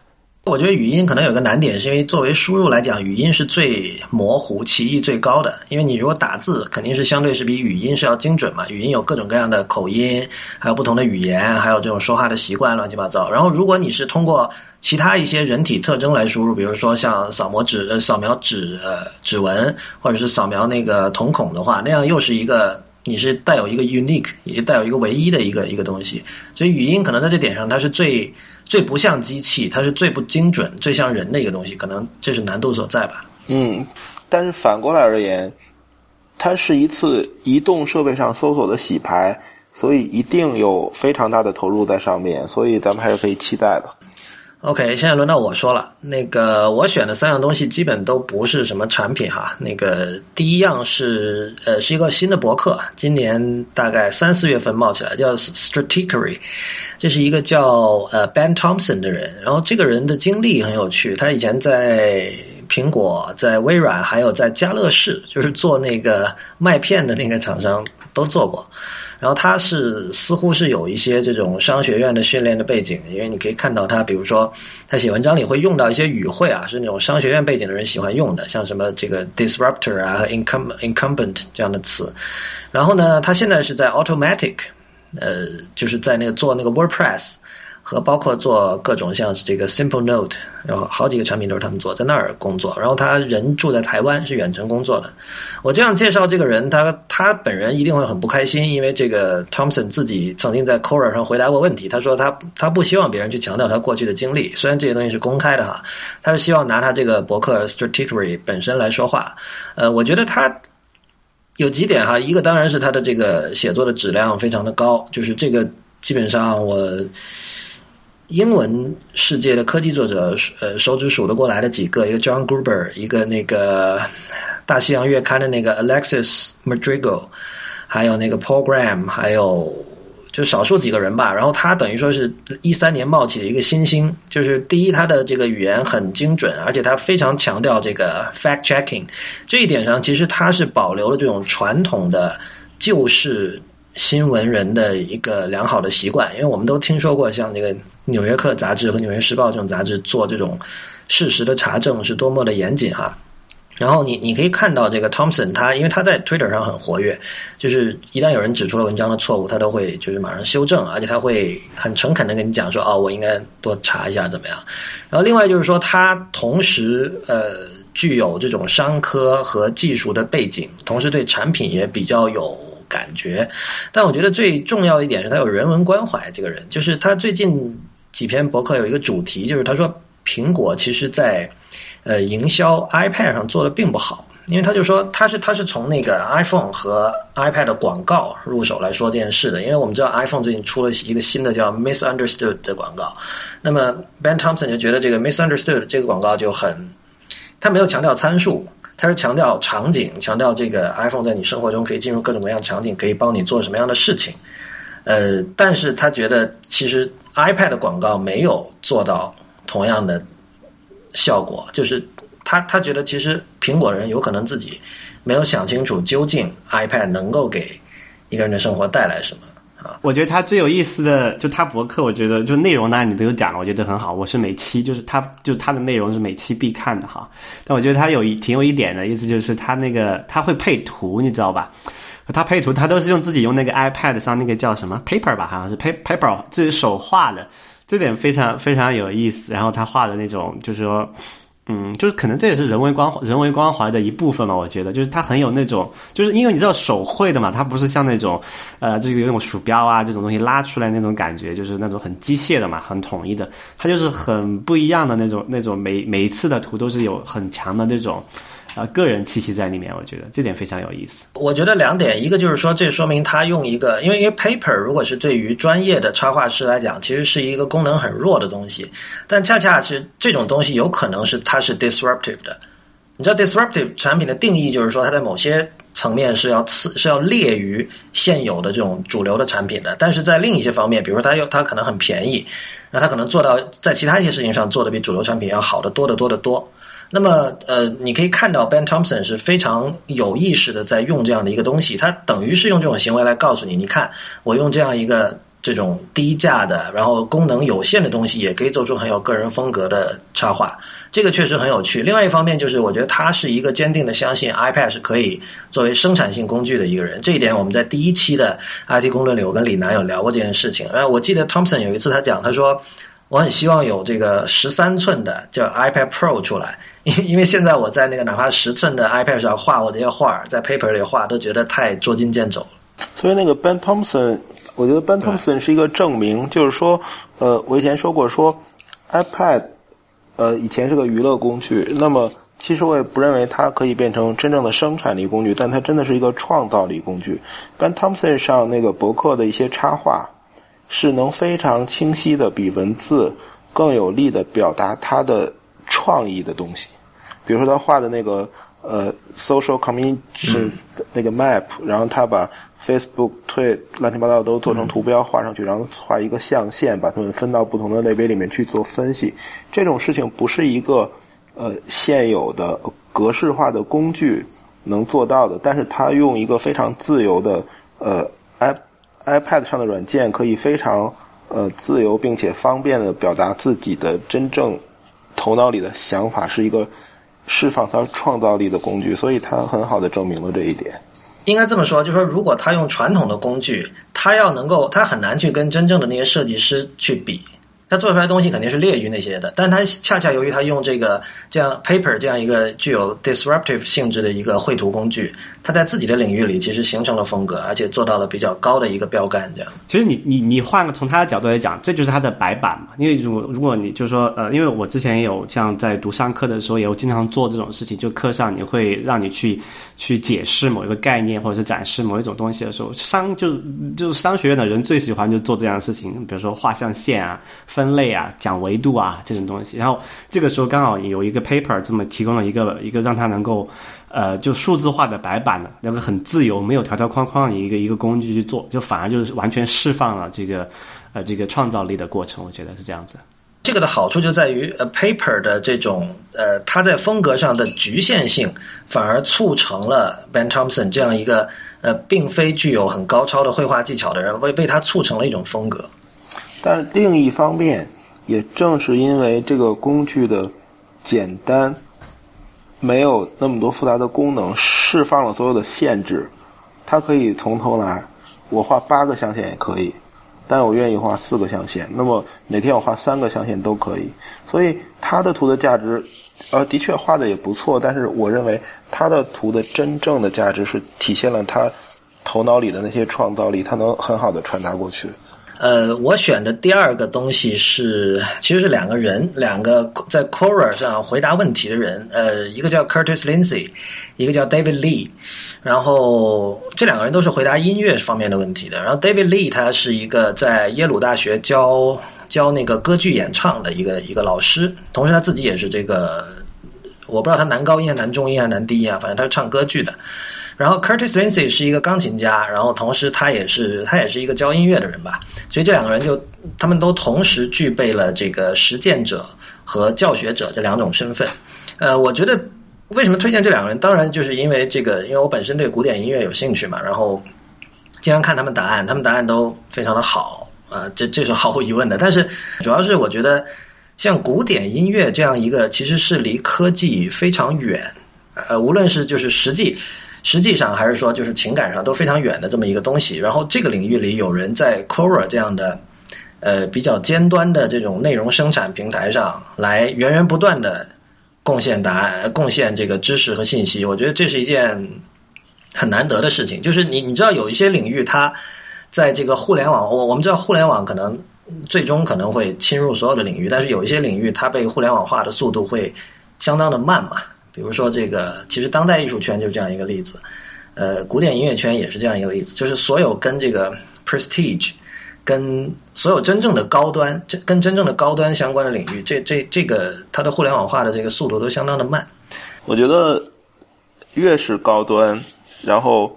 我觉得语音可能有个难点，是因为作为输入来讲，语音是最模糊、歧义最高的。因为你如果打字，肯定是相对是比语音是要精准嘛。语音有各种各样的口音，还有不同的语言，还有这种说话的习惯，乱七八糟。然后如果你是通过其他一些人体特征来输入，比如说像扫描指、呃扫描指、呃指纹，或者是扫描那个瞳孔的话，那样又是一个你是带有一个 unique，也带有一个唯一的一个一个东西。所以语音可能在这点上，它是最。最不像机器，它是最不精准、最像人的一个东西，可能这是难度所在吧。嗯，但是反过来而言，它是一次移动设备上搜索的洗牌，所以一定有非常大的投入在上面，所以咱们还是可以期待的。OK，现在轮到我说了。那个我选的三样东西基本都不是什么产品哈。那个第一样是呃是一个新的博客，今年大概三四月份冒起来，叫 Strategery。这是一个叫呃 Ben Thompson 的人，然后这个人的经历很有趣。他以前在苹果、在微软，还有在家乐氏，就是做那个麦片的那个厂商都做过。然后他是似乎是有一些这种商学院的训练的背景，因为你可以看到他，比如说他写文章里会用到一些语汇啊，是那种商学院背景的人喜欢用的，像什么这个 disruptor 啊和 incum incumbent 这样的词。然后呢，他现在是在 Automatic，呃，就是在那个做那个 WordPress。和包括做各种像是这个 Simple Note，然后好几个产品都是他们做，在那儿工作。然后他人住在台湾，是远程工作的。我这样介绍这个人，他他本人一定会很不开心，因为这个 Thompson 自己曾经在 Quora 上回答过问题，他说他他不希望别人去强调他过去的经历，虽然这些东西是公开的哈，他是希望拿他这个博客 Strategy 本身来说话。呃，我觉得他有几点哈，一个当然是他的这个写作的质量非常的高，就是这个基本上我。英文世界的科技作者，呃，手指数得过来的几个，一个 John Gruber，一个那个大西洋月刊的那个 Alexis Madrigal，还有那个 Paul Graham，还有就少数几个人吧。然后他等于说是一三年冒起的一个新星，就是第一，他的这个语言很精准，而且他非常强调这个 fact checking，这一点上其实他是保留了这种传统的旧式新闻人的一个良好的习惯，因为我们都听说过像这个。《纽约客》杂志和《纽约时报》这种杂志做这种事实的查证是多么的严谨哈。然后你你可以看到这个 Thompson，他因为他在 Twitter 上很活跃，就是一旦有人指出了文章的错误，他都会就是马上修正，而且他会很诚恳的跟你讲说，哦，我应该多查一下怎么样。然后另外就是说，他同时呃具有这种商科和技术的背景，同时对产品也比较有感觉。但我觉得最重要的一点是他有人文关怀，这个人就是他最近。几篇博客有一个主题，就是他说苹果其实在呃营销 iPad 上做的并不好，因为他就说他是他是从那个 iPhone 和 iPad 的广告入手来说这件事的，因为我们知道 iPhone 最近出了一个新的叫 Misunderstood 的广告，那么 Ben Thompson 就觉得这个 Misunderstood 这个广告就很，他没有强调参数，他是强调场景，强调这个 iPhone 在你生活中可以进入各种各样的场景，可以帮你做什么样的事情，呃，但是他觉得其实 iPad 的广告没有做到同样的效果，就是他他觉得其实苹果人有可能自己没有想清楚究竟 iPad 能够给一个人的生活带来什么。我觉得他最有意思的就他博客，我觉得就内容呢，你都有讲了，我觉得很好。我是每期就是他就他的内容是每期必看的哈。但我觉得他有一挺有一点的意思，就是他那个他会配图，你知道吧？他配图他都是用自己用那个 iPad 上那个叫什么 paper 吧，好像是 paper 自己手画的，这点非常非常有意思。然后他画的那种就是说。嗯，就是可能这也是人为光人为关怀的一部分吧。我觉得，就是它很有那种，就是因为你知道手绘的嘛，它不是像那种，呃，这个那种鼠标啊这种东西拉出来那种感觉，就是那种很机械的嘛，很统一的。它就是很不一样的那种，那种每每一次的图都是有很强的那种。啊，个人气息在里面，我觉得这点非常有意思。我觉得两点，一个就是说，这说明他用一个，因为因为 paper 如果是对于专业的插画师来讲，其实是一个功能很弱的东西，但恰恰是这种东西有可能是它是 disruptive 的。你知道 disruptive 产品的定义就是说，它在某些层面是要次是要劣于现有的这种主流的产品的，但是在另一些方面，比如说它又它可能很便宜，那它可能做到在其他一些事情上做的比主流产品要好的多得多得多。那么，呃，你可以看到 Ben Thompson 是非常有意识的在用这样的一个东西，他等于是用这种行为来告诉你，你看我用这样一个这种低价的，然后功能有限的东西，也可以做出很有个人风格的插画，这个确实很有趣。另外一方面，就是我觉得他是一个坚定的相信 iPad 是可以作为生产性工具的一个人。这一点我们在第一期的 IT 公论里，我跟李楠有聊过这件事情。呃，我记得 Thompson 有一次他讲，他说。我很希望有这个十三寸的叫 iPad Pro 出来，(laughs) 因因为现在我在那个哪怕十寸的 iPad 上画我这些画，在 paper 里画都觉得太捉襟见肘了。所以那个 Ben Thompson，我觉得 Ben Thompson 是一个证明，就是说，呃，我以前说过说 iPad，呃，以前是个娱乐工具，那么其实我也不认为它可以变成真正的生产力工具，但它真的是一个创造力工具。Ben Thompson 上那个博客的一些插画。是能非常清晰的比文字更有力的表达他的创意的东西，比如说他画的那个呃 social communications 那个 map，然后他把 Facebook、推乱七八糟都做成图标画上去，然后画一个象限，把它们分到不同的类别里面去做分析。这种事情不是一个呃现有的格式化的工具能做到的，但是他用一个非常自由的呃 app。iPad 上的软件可以非常呃自由并且方便的表达自己的真正头脑里的想法，是一个释放他创造力的工具，所以它很好的证明了这一点。应该这么说，就是说，如果他用传统的工具，他要能够，他很难去跟真正的那些设计师去比。他做出来的东西肯定是劣于那些的，但他恰恰由于他用这个这样 paper 这样一个具有 disruptive 性质的一个绘图工具，他在自己的领域里其实形成了风格，而且做到了比较高的一个标杆。这样，其实你你你换个从他的角度来讲，这就是他的白板嘛。因为如果如果你就是说呃，因为我之前有像在读商课的时候，也有经常做这种事情，就课上你会让你去去解释某一个概念，或者是展示某一种东西的时候，商就就是商学院的人最喜欢就做这样的事情，比如说画像线啊。分类啊，讲维度啊，这种东西。然后这个时候刚好有一个 paper 这么提供了一个一个让他能够呃就数字化的白板的那个很自由没有条条框框的一个一个工具去做，就反而就是完全释放了这个呃这个创造力的过程。我觉得是这样子。这个的好处就在于呃 paper 的这种呃它在风格上的局限性，反而促成了 Ben Thompson 这样一个呃并非具有很高超的绘画技巧的人为为他促成了一种风格。但另一方面，也正是因为这个工具的简单，没有那么多复杂的功能，释放了所有的限制，它可以从头来。我画八个象限也可以，但我愿意画四个象限。那么哪天我画三个象限都可以。所以他的图的价值，呃，的确画的也不错。但是我认为他的图的真正的价值是体现了他头脑里的那些创造力，他能很好的传达过去。呃，我选的第二个东西是，其实是两个人，两个在 Quora 上回答问题的人，呃，一个叫 Curtis Lindsay，一个叫 David Lee，然后这两个人都是回答音乐方面的问题的。然后 David Lee 他是一个在耶鲁大学教教那个歌剧演唱的一个一个老师，同时他自己也是这个，我不知道他男高音还是男中音还是男低音啊，反正他是唱歌剧的。然后 Curtis Lindsay 是一个钢琴家，然后同时他也是他也是一个教音乐的人吧，所以这两个人就他们都同时具备了这个实践者和教学者这两种身份。呃，我觉得为什么推荐这两个人？当然就是因为这个，因为我本身对古典音乐有兴趣嘛，然后经常看他们答案，他们答案都非常的好，呃，这这是毫无疑问的。但是主要是我觉得像古典音乐这样一个其实是离科技非常远，呃，无论是就是实际。实际上还是说，就是情感上都非常远的这么一个东西。然后这个领域里有人在 Quora 这样的，呃，比较尖端的这种内容生产平台上来源源不断的贡献答案、贡献这个知识和信息。我觉得这是一件很难得的事情。就是你你知道有一些领域，它在这个互联网，我我们知道互联网可能最终可能会侵入所有的领域，但是有一些领域它被互联网化的速度会相当的慢嘛。比如说，这个其实当代艺术圈就是这样一个例子，呃，古典音乐圈也是这样一个例子，就是所有跟这个 prestige，跟所有真正的高端，这跟真正的高端相关的领域，这这这个它的互联网化的这个速度都相当的慢。我觉得越是高端，然后，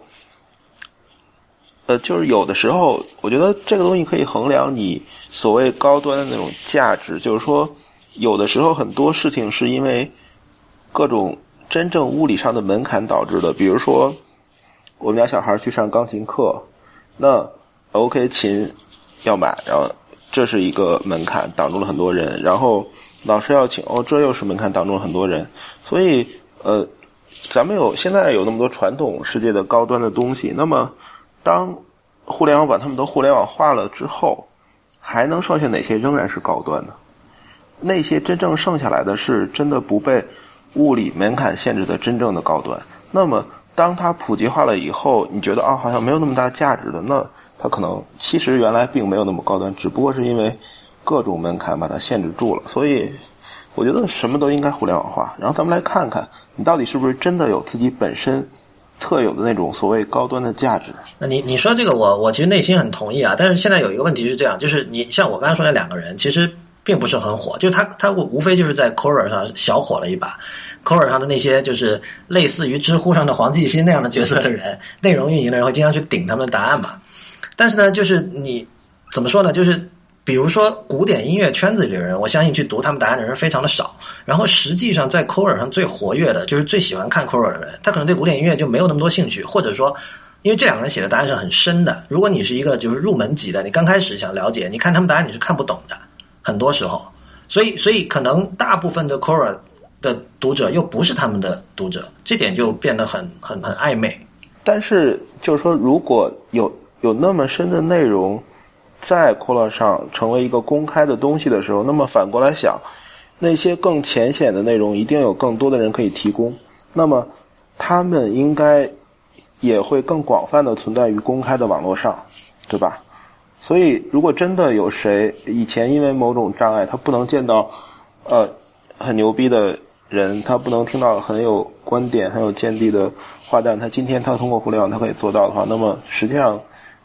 呃，就是有的时候，我觉得这个东西可以衡量你所谓高端的那种价值，就是说，有的时候很多事情是因为。各种真正物理上的门槛导致的，比如说，我们家小孩去上钢琴课，那 OK 琴要买，然后这是一个门槛，挡住了很多人。然后老师要请，哦，这又是门槛，挡住了很多人。所以，呃，咱们有现在有那么多传统世界的高端的东西，那么当互联网把他们都互联网化了之后，还能剩下哪些仍然是高端的？那些真正剩下来的是真的不被。物理门槛限制的真正的高端，那么当它普及化了以后，你觉得啊，好像没有那么大价值了，那它可能其实原来并没有那么高端，只不过是因为各种门槛把它限制住了。所以，我觉得什么都应该互联网化。然后咱们来看看，你到底是不是真的有自己本身特有的那种所谓高端的价值？那你你说这个，我我其实内心很同意啊。但是现在有一个问题是这样，就是你像我刚才说那两个人，其实。并不是很火，就是他他无非就是在 Quora 上小火了一把，Quora 上的那些就是类似于知乎上的黄继新那样的角色的人，(laughs) 内容运营的人会经常去顶他们的答案嘛。但是呢，就是你怎么说呢？就是比如说古典音乐圈子里的人，我相信去读他们答案的人非常的少。然后实际上在 Quora 上最活跃的，就是最喜欢看 Quora 的人，他可能对古典音乐就没有那么多兴趣，或者说，因为这两个人写的答案是很深的。如果你是一个就是入门级的，你刚开始想了解，你看他们答案你是看不懂的。很多时候，所以所以可能大部分的 Quora 的读者又不是他们的读者，这点就变得很很很暧昧。但是就是说，如果有有那么深的内容在 Quora 上成为一个公开的东西的时候，那么反过来想，那些更浅显的内容一定有更多的人可以提供，那么他们应该也会更广泛的存在于公开的网络上，对吧？所以，如果真的有谁以前因为某种障碍，他不能见到，呃，很牛逼的人，他不能听到很有观点、很有见地的话，但他今天他通过互联网他可以做到的话，那么实际上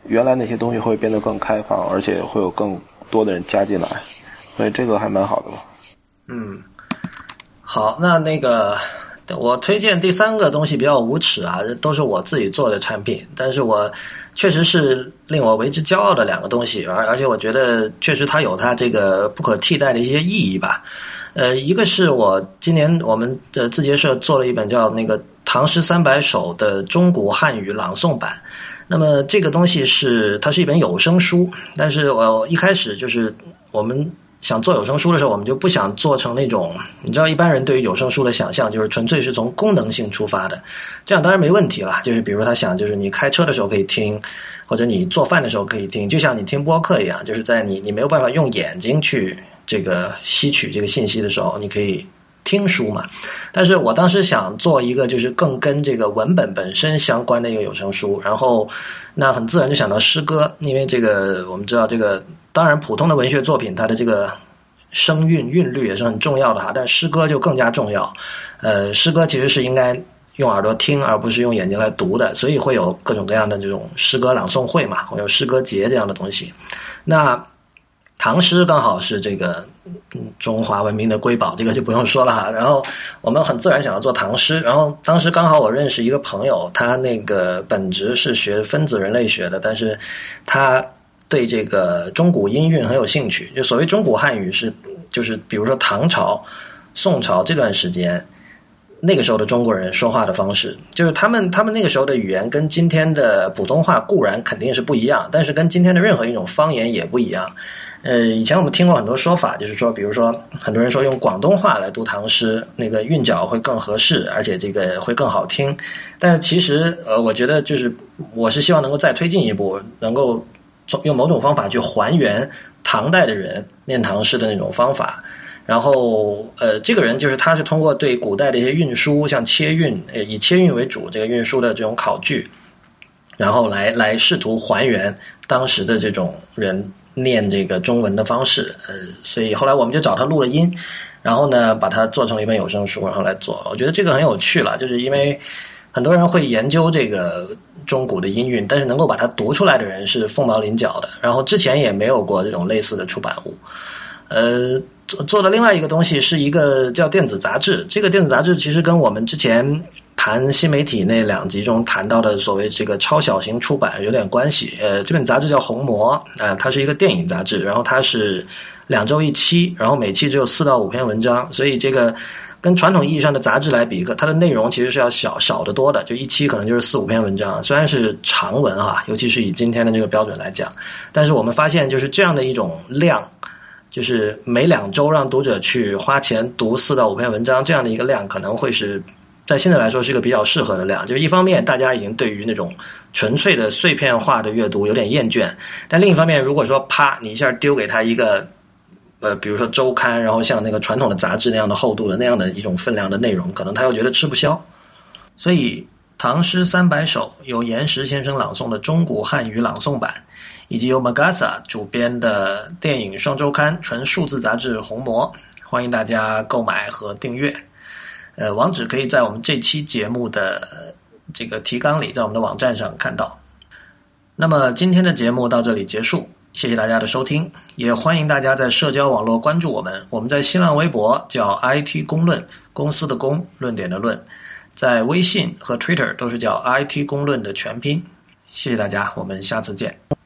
原来那些东西会变得更开放，而且会有更多的人加进来，所以这个还蛮好的吧。嗯，好，那那个。我推荐第三个东西比较无耻啊，都是我自己做的产品，但是我确实是令我为之骄傲的两个东西，而而且我觉得确实它有它这个不可替代的一些意义吧。呃，一个是我今年我们的字节社做了一本叫那个《唐诗三百首》的中古汉语朗诵版，那么这个东西是它是一本有声书，但是我一开始就是我们。想做有声书的时候，我们就不想做成那种，你知道，一般人对于有声书的想象就是纯粹是从功能性出发的，这样当然没问题了。就是比如他想，就是你开车的时候可以听，或者你做饭的时候可以听，就像你听播客一样，就是在你你没有办法用眼睛去这个吸取这个信息的时候，你可以。听书嘛。但是我当时想做一个就是更跟这个文本本身相关的一个有声书，然后那很自然就想到诗歌，因为这个我们知道这个当然普通的文学作品它的这个声韵韵律也是很重要的哈，但诗歌就更加重要。呃，诗歌其实是应该用耳朵听，而不是用眼睛来读的，所以会有各种各样的这种诗歌朗诵会嘛，会有诗歌节这样的东西。那唐诗刚好是这个中华文明的瑰宝，这个就不用说了哈。然后我们很自然想要做唐诗，然后当时刚好我认识一个朋友，他那个本职是学分子人类学的，但是他对这个中古音韵很有兴趣。就所谓中古汉语是，就是比如说唐朝、宋朝这段时间。那个时候的中国人说话的方式，就是他们他们那个时候的语言跟今天的普通话固然肯定是不一样，但是跟今天的任何一种方言也不一样。呃，以前我们听过很多说法，就是说，比如说很多人说用广东话来读唐诗，那个韵脚会更合适，而且这个会更好听。但是其实，呃，我觉得就是我是希望能够再推进一步，能够用某种方法去还原唐代的人念唐诗的那种方法。然后，呃，这个人就是他，是通过对古代的一些运输，像切运，呃，以切运为主，这个运输的这种考据，然后来来试图还原当时的这种人念这个中文的方式，呃，所以后来我们就找他录了音，然后呢，把它做成了一本有声书，然后来做。我觉得这个很有趣了，就是因为很多人会研究这个中古的音韵，但是能够把它读出来的人是凤毛麟角的。然后之前也没有过这种类似的出版物，呃。做做的另外一个东西是一个叫电子杂志，这个电子杂志其实跟我们之前谈新媒体那两集中谈到的所谓这个超小型出版有点关系。呃，这本杂志叫《红魔》，啊，它是一个电影杂志，然后它是两周一期，然后每期只有四到五篇文章，所以这个跟传统意义上的杂志来比，它的内容其实是要小少得多的，就一期可能就是四五篇文章，虽然是长文哈，尤其是以今天的这个标准来讲，但是我们发现就是这样的一种量。就是每两周让读者去花钱读四到五篇文章，这样的一个量可能会是在现在来说是一个比较适合的量。就是一方面，大家已经对于那种纯粹的碎片化的阅读有点厌倦；但另一方面，如果说啪，你一下丢给他一个呃，比如说周刊，然后像那个传统的杂志那样的厚度的那样的一种分量的内容，可能他又觉得吃不消。所以，《唐诗三百首》由岩石先生朗诵的中古汉语朗诵版。以及由 Magasa 主编的电影双周刊纯数字杂志《红魔》，欢迎大家购买和订阅。呃，网址可以在我们这期节目的这个提纲里，在我们的网站上看到。那么今天的节目到这里结束，谢谢大家的收听，也欢迎大家在社交网络关注我们。我们在新浪微博叫 IT 公论，公司的公，论点的论，在微信和 Twitter 都是叫 IT 公论的全拼。谢谢大家，我们下次见。